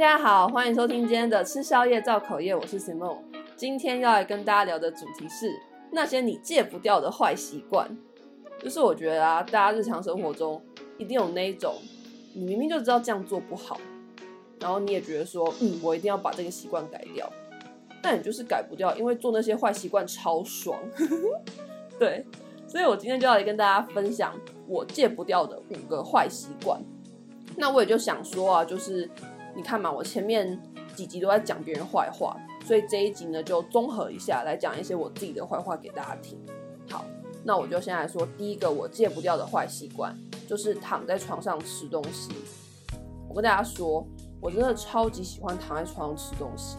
大家好，欢迎收听今天的吃宵夜造口业，我是 Simon。今天要来跟大家聊的主题是那些你戒不掉的坏习惯。就是我觉得啊，大家日常生活中一定有那一种，你明明就知道这样做不好，然后你也觉得说，嗯，我一定要把这个习惯改掉，但你就是改不掉，因为做那些坏习惯超爽。对，所以我今天就要来跟大家分享我戒不掉的五个坏习惯。那我也就想说啊，就是你看嘛，我前面几集都在讲别人坏话，所以这一集呢就综合一下来讲一些我自己的坏话给大家听。好，那我就先来说第一个我戒不掉的坏习惯，就是躺在床上吃东西。我跟大家说，我真的超级喜欢躺在床上吃东西，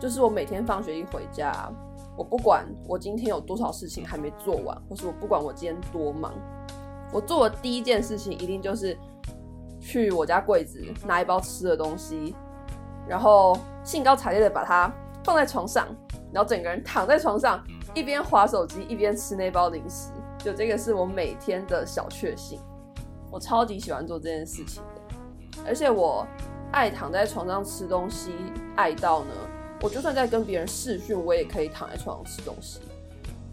就是我每天放学一回家，我不管我今天有多少事情还没做完，或是我不管我今天多忙，我做的第一件事情一定就是。去我家柜子拿一包吃的东西，然后兴高采烈的把它放在床上，然后整个人躺在床上，一边划手机一边吃那包零食。就这个是我每天的小确幸，我超级喜欢做这件事情的。而且我爱躺在床上吃东西，爱到呢，我就算在跟别人视讯，我也可以躺在床上吃东西。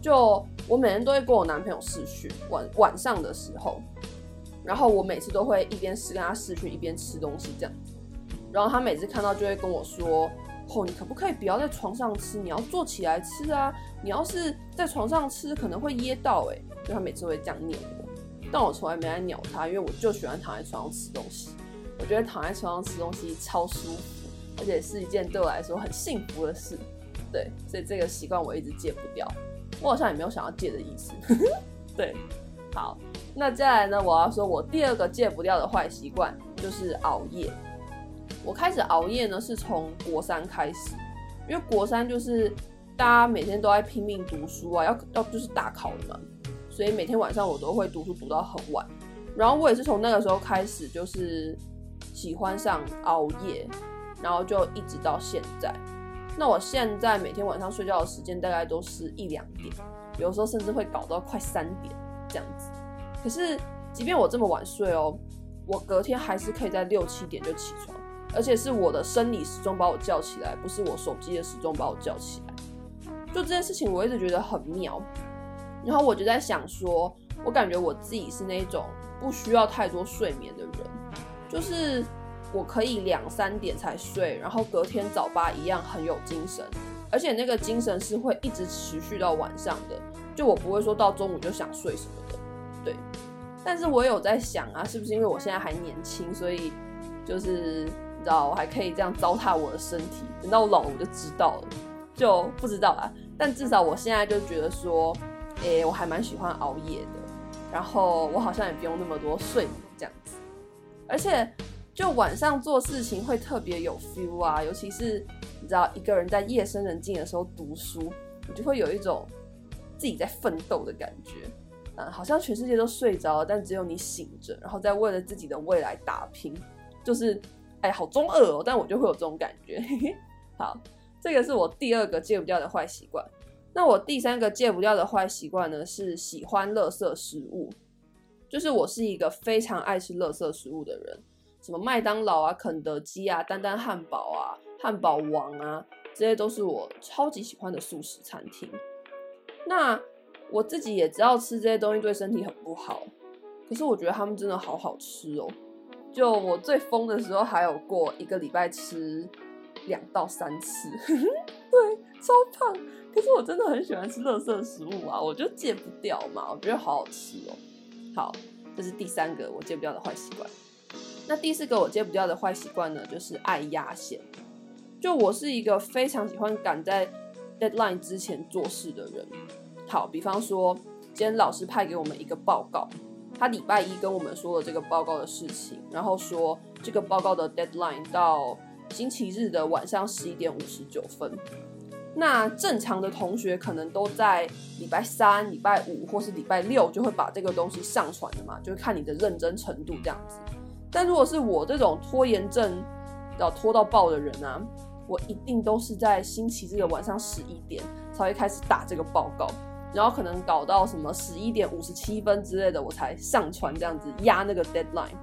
就我每天都会跟我男朋友视讯，晚晚上的时候。然后我每次都会一边是跟他视讯一边吃东西这样，然后他每次看到就会跟我说：“哦，你可不可以不要在床上吃？你要坐起来吃啊！你要是在床上吃可能会噎到哎。”就他每次会这样念我，但我从来没来鸟他，因为我就喜欢躺在床上吃东西。我觉得躺在床上吃东西超舒服，而且是一件对我来说很幸福的事。对，所以这个习惯我一直戒不掉。我好像也没有想要戒的意思。对，好。那接下来呢，我要说，我第二个戒不掉的坏习惯就是熬夜。我开始熬夜呢，是从国三开始，因为国三就是大家每天都在拼命读书啊，要要就是大考了嘛，所以每天晚上我都会读书读到很晚。然后我也是从那个时候开始，就是喜欢上熬夜，然后就一直到现在。那我现在每天晚上睡觉的时间大概都是一两点，有时候甚至会搞到快三点这样子。可是，即便我这么晚睡哦，我隔天还是可以在六七点就起床，而且是我的生理时钟把我叫起来，不是我手机的时钟把我叫起来。就这件事情，我一直觉得很妙。然后我就在想说，我感觉我自己是那种不需要太多睡眠的人，就是我可以两三点才睡，然后隔天早八一样很有精神，而且那个精神是会一直持续到晚上的，就我不会说到中午就想睡什么的。对，但是我有在想啊，是不是因为我现在还年轻，所以就是你知道，我还可以这样糟蹋我的身体，等到老了我就知道了，就不知道啦。但至少我现在就觉得说，诶、我还蛮喜欢熬夜的，然后我好像也不用那么多睡眠这样子，而且就晚上做事情会特别有 feel 啊，尤其是你知道一个人在夜深人静的时候读书，你就会有一种自己在奋斗的感觉。嗯，好像全世界都睡着了，但只有你醒着，然后在为了自己的未来打拼，就是，哎，好中二哦，但我就会有这种感觉。好，这个是我第二个戒不掉的坏习惯。那我第三个戒不掉的坏习惯呢，是喜欢垃圾食物。就是我是一个非常爱吃垃圾食物的人，什么麦当劳啊、肯德基啊、丹丹汉堡啊、汉堡王啊，这些都是我超级喜欢的速食餐厅。那我自己也知道吃这些东西对身体很不好，可是我觉得他们真的好好吃哦。就我最疯的时候，还有过一个礼拜吃两到三次，对，超胖。可是我真的很喜欢吃垃圾食物啊，我就戒不掉嘛，我觉得好好吃哦。好，这是第三个我戒不掉的坏习惯。那第四个我戒不掉的坏习惯呢，就是爱压线。就我是一个非常喜欢赶在 deadline 之前做事的人。好，比方说，今天老师派给我们一个报告，他礼拜一跟我们说了这个报告的事情，然后说这个报告的 deadline 到星期日的晚上十一点五十九分。那正常的同学可能都在礼拜三、礼拜五或是礼拜六就会把这个东西上传的嘛，就是看你的认真程度这样子。但如果是我这种拖延症要拖到爆的人啊，我一定都是在星期日的晚上十一点才会开始打这个报告。然后可能搞到什么十一点五十七分之类的，我才上传这样子压那个 deadline。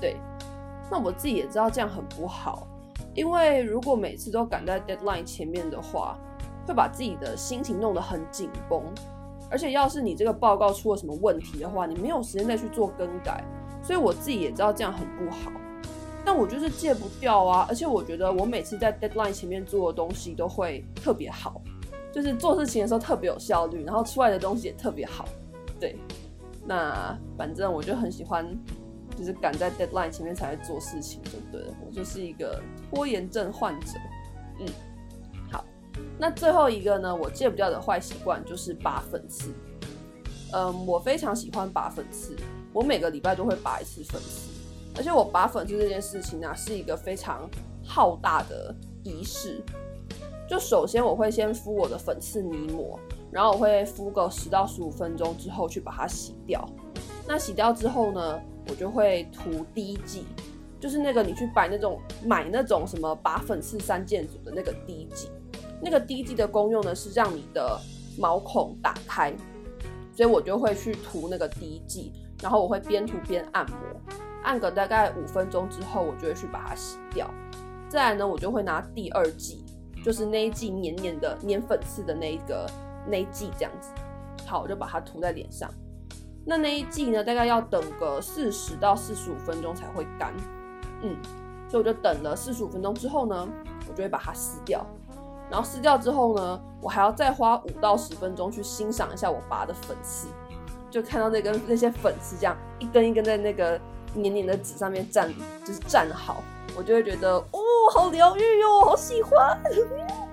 对，那我自己也知道这样很不好，因为如果每次都赶在 deadline 前面的话，会把自己的心情弄得很紧绷。而且要是你这个报告出了什么问题的话，你没有时间再去做更改。所以我自己也知道这样很不好，但我就是戒不掉啊。而且我觉得我每次在 deadline 前面做的东西都会特别好，就是做事情的时候特别有效率，然后出来的东西也特别好。对，那反正我就很喜欢。就是赶在 deadline 前面才来做事情，就对。我就是一个拖延症患者。嗯，好，那最后一个呢，我戒不掉的坏习惯就是拔粉刺。嗯，我非常喜欢拔粉刺，我每个礼拜都会拔一次粉刺。而且我拔粉刺这件事情呢、是一个非常浩大的仪式。就首先我会先敷我的粉刺泥膜，然后我会敷个十到十五分钟之后去把它洗掉。那洗掉之后呢，我就会涂滴剂，就是那个你去买那种买那种什么拔粉刺三件组的那个滴剂，那个滴剂的功用呢是让你的毛孔打开，所以我就会去涂那个滴剂，然后我会边涂边按摩，按个大概五分钟之后，我就会去把它洗掉。再来呢，我就会拿第二剂，就是那一剂黏黏的黏粉刺的那一个那一剂这样子，好，我就把它涂在脸上。那那一剂呢，大概要等个四十到四十五分钟才会干，嗯，所以我就等了四十五分钟之后呢，我就会把它撕掉，然后撕掉之后呢，我还要再花五到十分钟去欣赏一下我拔的粉刺，就看到那根那些粉刺这样一根一根在那个黏黏的纸上面站，就是站好，我就会觉得哦，好疗愈哟，好喜欢，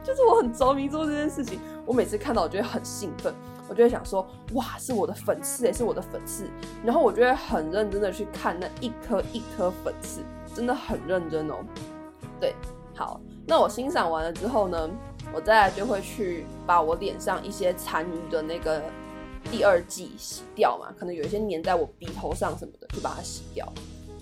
就是我很着迷做这件事情，我每次看到我就会很兴奋。我就会想说，哇，是我的粉刺，也是我的粉刺，然后我就会很认真的去看那一颗一颗粉刺，真的很认真哦。对，好，那我欣赏完了之后呢，我再来就会去把我脸上一些残余的那个第二剂洗掉嘛，可能有一些粘在我鼻头上什么的，就把它洗掉。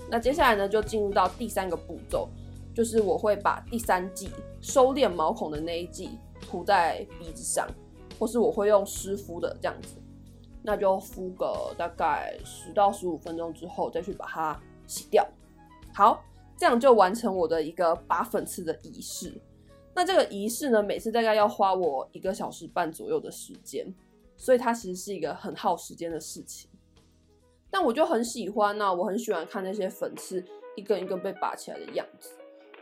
那接下来呢，就进入到第三个步骤，就是我会把第三剂收敛毛孔的那一剂涂在鼻子上。或是我会用湿敷的这样子，那就敷个大概十到十五分钟之后再去把它洗掉。好，这样就完成我的一个拔粉刺的仪式。那这个仪式呢，每次大概要花我一个小时半左右的时间，所以它其实是一个很耗时间的事情。但我就很喜欢呢、我很喜欢看那些粉刺一根一根被拔起来的样子。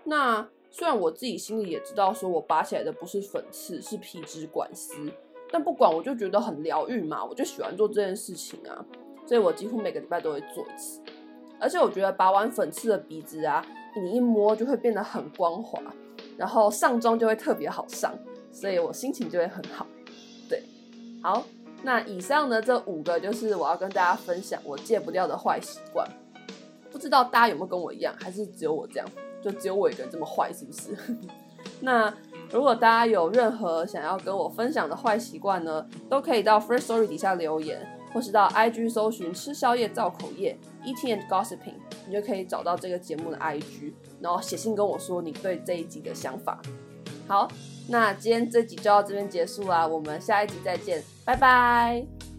那虽然我自己心里也知道，说我拔起来的不是粉刺，是皮脂管丝，但不管，我就觉得很疗愈嘛，我就喜欢做这件事情啊，所以我几乎每个礼拜都会做一次。而且我觉得拔完粉刺的鼻子啊，你一摸就会变得很光滑，然后上妆就会特别好上，所以我心情就会很好。对，好，那以上呢，这五个就是我要跟大家分享我戒不掉的坏习惯，不知道大家有没有跟我一样，还是只有我这样？就只有我一个人这么坏，是不是？那如果大家有任何想要跟我分享的坏习惯呢，都可以到 First Story 底下留言，或是到 IG 搜寻吃宵夜造口业 Eating and Gossiping，你就可以找到这个节目的 IG，然后写信跟我说你对这一集的想法。好，那今天这集就到这边结束啦，我们下一集再见，拜拜。